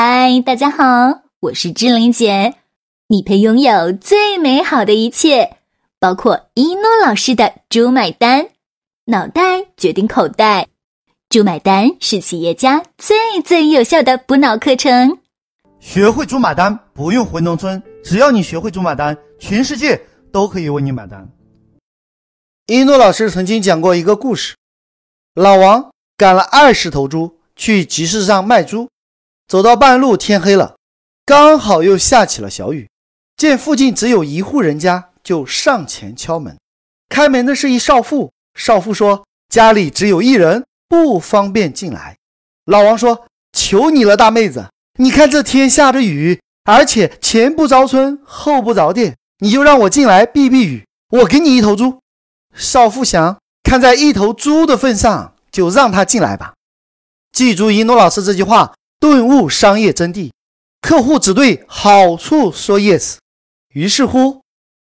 嗨，大家好，我是志玲姐。你配拥有最美好的一切，包括一诺老师的“猪买单”，脑袋决定口袋，“猪买单”是企业家最最有效的补脑课程。学会“猪买单”，不用回农村，只要你学会“猪买单”，全世界都可以为你买单。一诺老师曾经讲过一个故事：老王赶了二十头猪去集市上卖猪。走到半路，天黑了，刚好又下起了小雨。见附近只有一户人家，就上前敲门。开门的是一少妇，少妇说家里只有一人，不方便进来。老王说：“求你了，大妹子，你看这天下着雨，而且前不着村后不着店，你就让我进来避避雨，我给你一头猪。”少妇想，看在一头猪的份上，就让他进来吧。记住一诺老师这句话。顿悟商业真谛，客户只对好处说 yes。于是乎，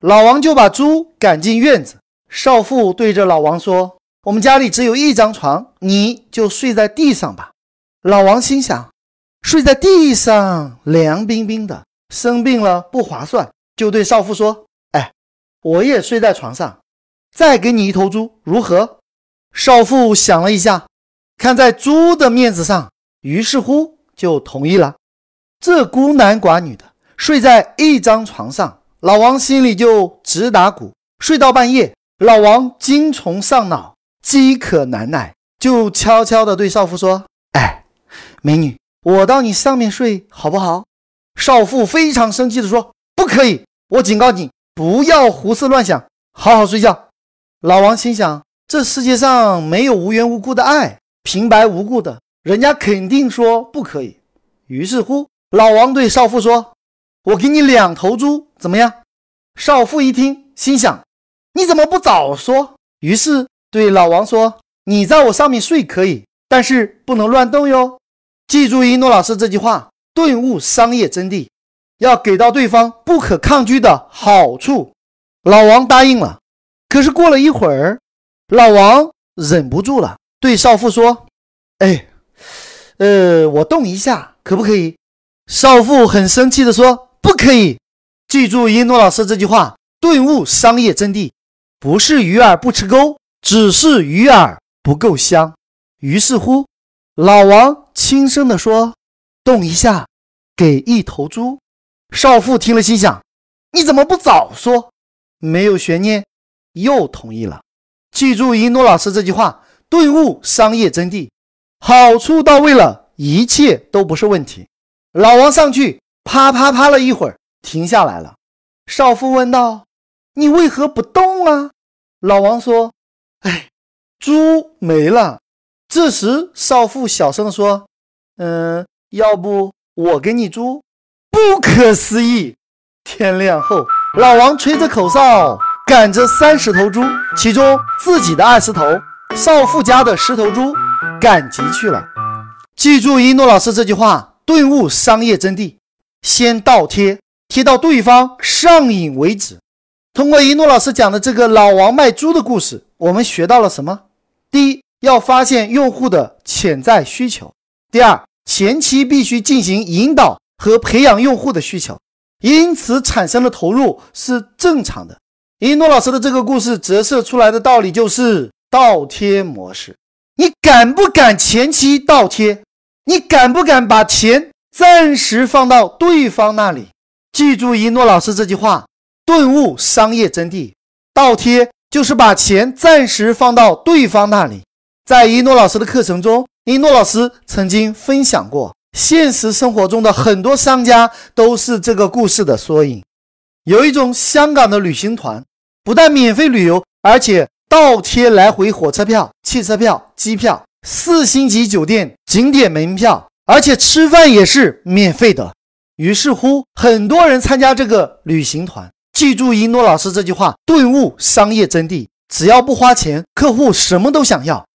老王就把猪赶进院子。少妇对着老王说：“我们家里只有一张床，你就睡在地上吧。”老王心想：睡在地上凉冰冰的，生病了不划算，就对少妇说：“哎，我也睡在床上，再给你一头猪，如何？”少妇想了一下，看在猪的面子上。于是乎就同意了。这孤男寡女的睡在一张床上，老王心里就直打鼓。睡到半夜，老王精虫上脑，饥渴难耐，就悄悄地对少妇说：“哎，美女，我到你上面睡好不好？”少妇非常生气地说：“不可以！我警告你，不要胡思乱想，好好睡觉。”老王心想：这世界上没有无缘无故的爱，平白无故的。人家肯定说不可以，于是乎，老王对少妇说：“我给你两头猪，怎么样？”少妇一听，心想：“你怎么不早说？”于是对老王说：“你在我上面睡可以，但是不能乱动哟。记住一诺老师这句话，顿悟商业真谛，要给到对方不可抗拒的好处。”老王答应了。可是过了一会儿，老王忍不住了，对少妇说：“哎。”呃，我动一下可不可以？少妇很生气地说：“不可以。”记住一诺老师这句话，顿悟商业真谛，不是鱼儿不吃钩，只是鱼饵不够香。于是乎，老王轻声地说：“动一下，给一头猪。”少妇听了，心想：“你怎么不早说？”没有悬念，又同意了。记住一诺老师这句话，顿悟商业真谛。好处到位了，一切都不是问题。老王上去啪啪啪了一会儿，停下来了。少妇问道：“你为何不动啊？”老王说：“哎，猪没了。”这时，少妇小声说：“嗯，要不我给你猪？”不可思议！天亮后，老王吹着口哨，赶着三十头猪，其中自己的二十头，少妇家的十头猪。赶集去了。记住一诺老师这句话，顿悟商业真谛。先倒贴，贴到对方上瘾为止。通过一诺老师讲的这个老王卖猪的故事，我们学到了什么？第一，要发现用户的潜在需求；第二，前期必须进行引导和培养用户的需求，因此产生的投入是正常的。一诺老师的这个故事折射出来的道理就是倒贴模式。你敢不敢前期倒贴？你敢不敢把钱暂时放到对方那里？记住一诺老师这句话，顿悟商业真谛。倒贴就是把钱暂时放到对方那里。在一诺老师的课程中，一诺老师曾经分享过，现实生活中的很多商家都是这个故事的缩影。有一种香港的旅行团，不但免费旅游，而且。倒贴来回火车票、汽车票、机票、四星级酒店、景点门票，而且吃饭也是免费的。于是乎，很多人参加这个旅行团。记住一诺老师这句话，顿悟商业真谛：只要不花钱，客户什么都想要。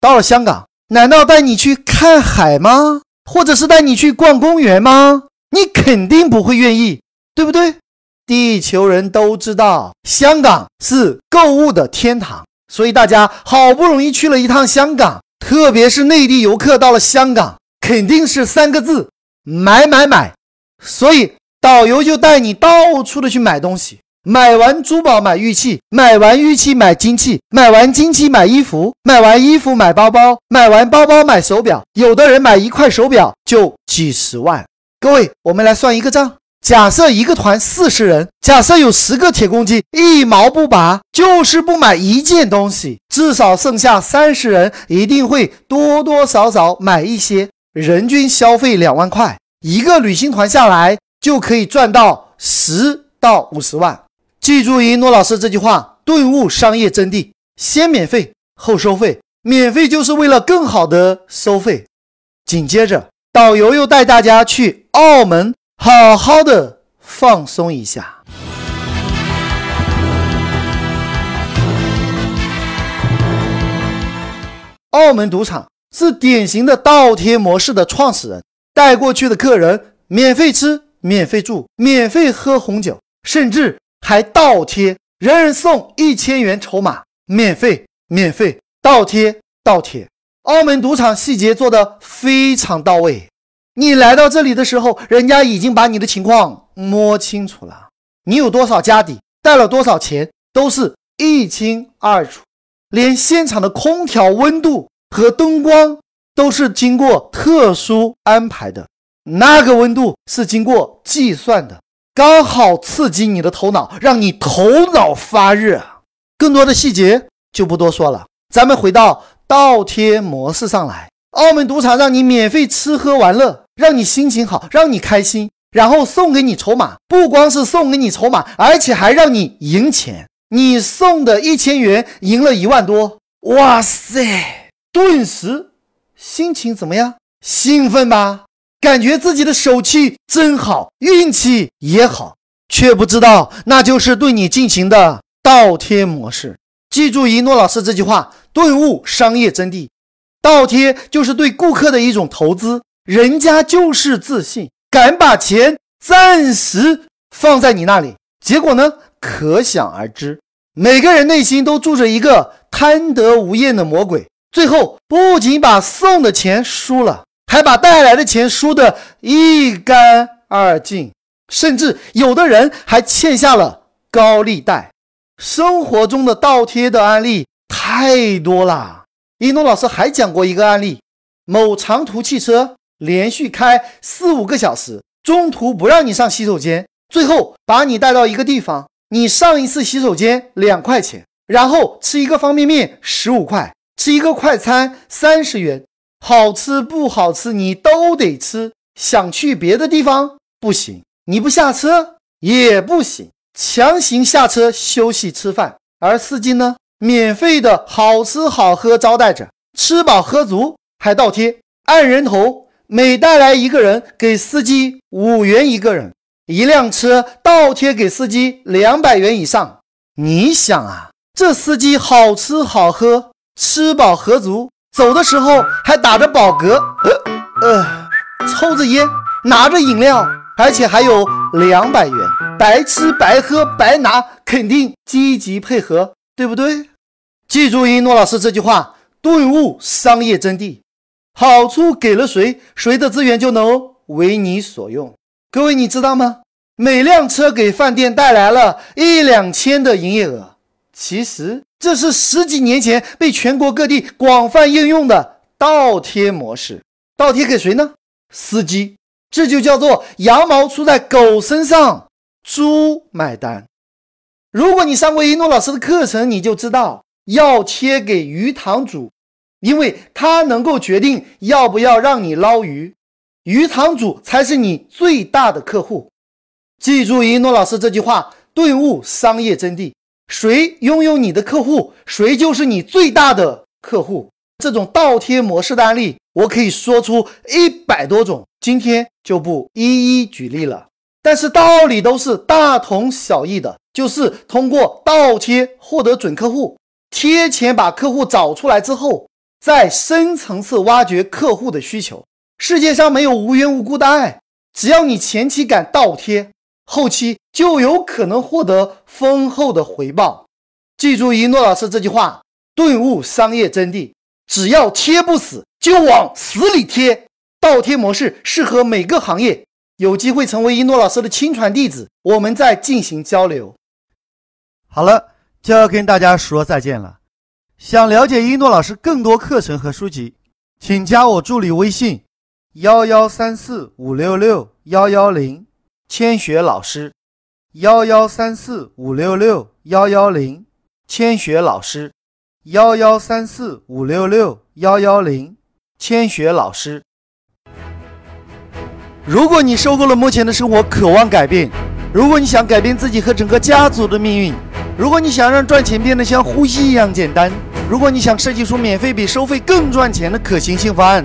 到了香港，难道带你去看海吗？或者是带你去逛公园吗？你肯定不会愿意，对不对？地球人都知道，香港是购物的天堂，所以大家好不容易去了一趟香港，特别是内地游客到了香港，肯定是三个字：买买买，所以导游就带你到处的去买东西。买完珠宝买玉器，买完玉器买金器，买完金器买衣服，买完衣服买包包，买完包包买手表。有的人买一块手表就几十万。各位，我们来算一个账：假设一个团四十人，假设有十个铁公鸡，一毛不拔，就是不买一件东西，至少剩下三十人一定会多多少少买一些，人均消费两万块，一个旅行团下来就可以赚到十到五十万。记住一诺老师这句话，顿悟商业真谛：先免费后收费，免费就是为了更好的收费。紧接着，导游又带大家去澳门，好好的放松一下。澳门赌场是典型的倒贴模式的创始人，带过去的客人免费吃、免费住、免费喝红酒，甚至。还倒贴，人人送一千元筹码，免费，免费，倒贴，倒贴。澳门赌场细节做得非常到位。你来到这里的时候，人家已经把你的情况摸清楚了，你有多少家底，带了多少钱，都是一清二楚。连现场的空调温度和灯光都是经过特殊安排的，那个温度是经过计算的。刚好刺激你的头脑，让你头脑发热。更多的细节就不多说了，咱们回到倒贴模式上来。澳门赌场让你免费吃喝玩乐，让你心情好，让你开心，然后送给你筹码。不光是送给你筹码，而且还让你赢钱。你送的一千元赢了一万多，哇塞！顿时心情怎么样？兴奋吧？感觉自己的手气真好，运气也好，却不知道那就是对你进行的倒贴模式。记住一诺老师这句话，顿悟商业真谛：倒贴就是对顾客的一种投资，人家就是自信，敢把钱暂时放在你那里，结果呢，可想而知。每个人内心都住着一个贪得无厌的魔鬼，最后不仅把送的钱输了。还把带来的钱输得一干二净，甚至有的人还欠下了高利贷。生活中的倒贴的案例太多了。一诺老师还讲过一个案例：某长途汽车连续开四五个小时，中途不让你上洗手间，最后把你带到一个地方，你上一次洗手间两块钱，然后吃一个方便面十五块，吃一个快餐三十元。好吃不好吃你都得吃，想去别的地方不行，你不下车也不行，强行下车休息吃饭，而司机呢，免费的好吃好喝招待着，吃饱喝足还倒贴，按人头每带来一个人给司机五元一个人，一辆车倒贴给司机两百元以上，你想啊，这司机好吃好喝，吃饱喝足。走的时候还打着饱嗝，呃呃，抽着烟，拿着饮料，而且还有两百元，白吃白喝白拿，肯定积极配合，对不对？记住一诺老师这句话，顿悟商业真谛，好处给了谁，谁的资源就能为你所用。各位你知道吗？每辆车给饭店带来了一两千的营业额，其实。这是十几年前被全国各地广泛应用的倒贴模式，倒贴给谁呢？司机，这就叫做羊毛出在狗身上，猪买单。如果你上过一诺老师的课程，你就知道要切给鱼塘主，因为他能够决定要不要让你捞鱼，鱼塘主才是你最大的客户。记住一诺老师这句话，顿悟商业真谛。谁拥有你的客户，谁就是你最大的客户。这种倒贴模式的案例，我可以说出一百多种，今天就不一一举例了。但是道理都是大同小异的，就是通过倒贴获得准客户，贴钱把客户找出来之后，再深层次挖掘客户的需求。世界上没有无缘无故的爱，只要你前期敢倒贴。后期就有可能获得丰厚的回报。记住一诺老师这句话，顿悟商业真谛：只要贴不死，就往死里贴。倒贴模式适合每个行业。有机会成为一诺老师的亲传弟子，我们再进行交流。好了，就要跟大家说再见了。想了解一诺老师更多课程和书籍，请加我助理微信：幺幺三四五六六幺幺零，千雪老师。幺幺三四五六六幺幺零，千雪老师。幺幺三四五六六幺幺零，千雪老师。如果你受够了目前的生活，渴望改变；如果你想改变自己和整个家族的命运；如果你想让赚钱变得像呼吸一样简单；如果你想设计出免费比收费更赚钱的可行性方案；